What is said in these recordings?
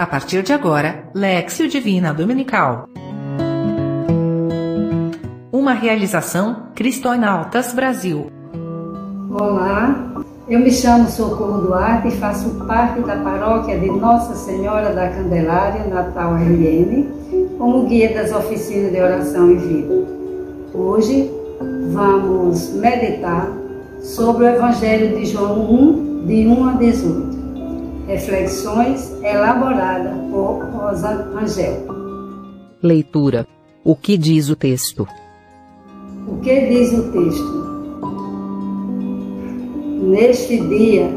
A partir de agora, Lexio Divina Dominical. Uma realização Cristonautas Brasil. Olá, eu me chamo Socorro Duarte e faço parte da paróquia de Nossa Senhora da Candelária, Natal RN, como guia das oficinas de oração e vida. Hoje vamos meditar sobre o Evangelho de João 1, de 1 a 18. Reflexões elaboradas por Rosa Angel. Leitura. O que diz o texto? O que diz o texto? Neste dia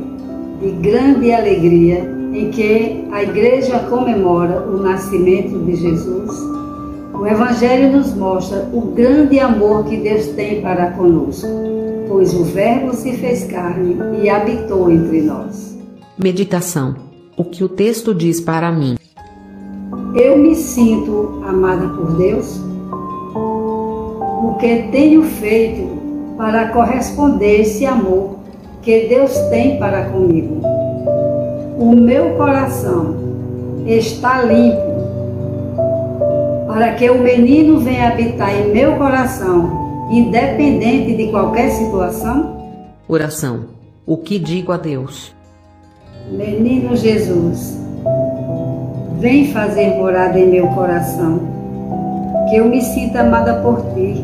de grande alegria em que a Igreja comemora o nascimento de Jesus, o Evangelho nos mostra o grande amor que Deus tem para conosco, pois o Verbo se fez carne e habitou entre nós. Meditação. O que o texto diz para mim? Eu me sinto amada por Deus? O que tenho feito para corresponder esse amor que Deus tem para comigo? O meu coração está limpo para que o menino venha habitar em meu coração, independente de qualquer situação? Oração. O que digo a Deus? Menino Jesus, vem fazer morada em meu coração, que eu me sinta amada por ti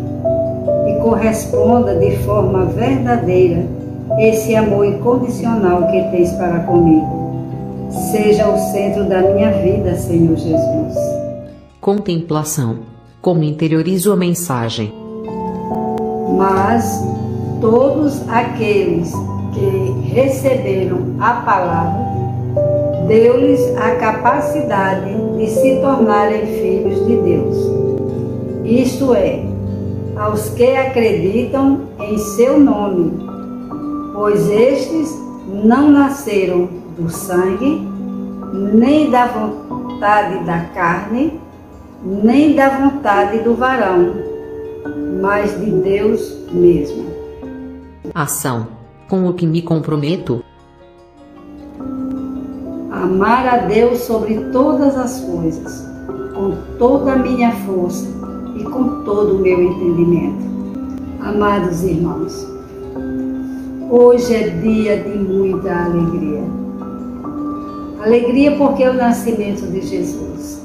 e corresponda de forma verdadeira esse amor incondicional que tens para comigo. Seja o centro da minha vida, Senhor Jesus. Contemplação. Como interiorizo a mensagem? Mas todos aqueles que receberam a palavra, deu-lhes a capacidade de se tornarem filhos de Deus. Isto é, aos que acreditam em seu nome, pois estes não nasceram do sangue, nem da vontade da carne, nem da vontade do varão, mas de Deus mesmo. Ação com o que me comprometo? Amar a Deus sobre todas as coisas, com toda a minha força e com todo o meu entendimento. Amados irmãos, hoje é dia de muita alegria. Alegria porque é o nascimento de Jesus.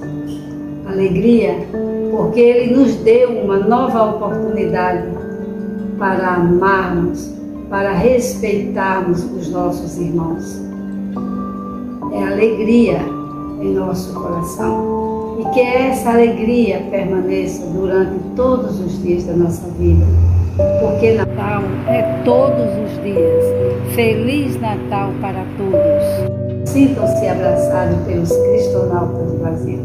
Alegria porque Ele nos deu uma nova oportunidade para amarmos para respeitarmos os nossos irmãos. É alegria em nosso coração e que essa alegria permaneça durante todos os dias da nossa vida, porque Natal é todos os dias. Feliz Natal para todos. Sintam-se abraçados pelos cristonautas do Brasil.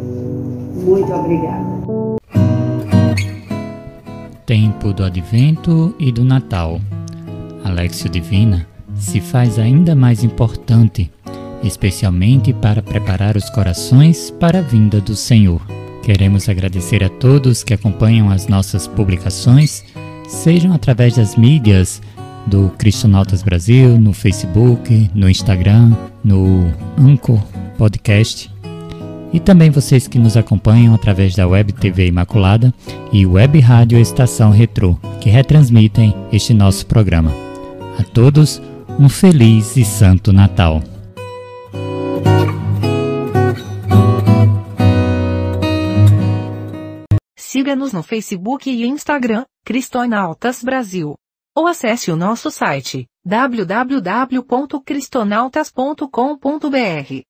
Muito obrigada. Tempo do Advento e do Natal. Alexio Divina se faz ainda mais importante, especialmente para preparar os corações para a vinda do Senhor. Queremos agradecer a todos que acompanham as nossas publicações, sejam através das mídias do Cristonautas Brasil, no Facebook, no Instagram, no Anchor Podcast, e também vocês que nos acompanham através da Web TV Imaculada e Web Rádio Estação Retrô, que retransmitem este nosso programa. A todos, um feliz e santo Natal. Siga-nos no Facebook e Instagram, Cristonautas Brasil. Ou acesse o nosso site www.cristonautas.com.br.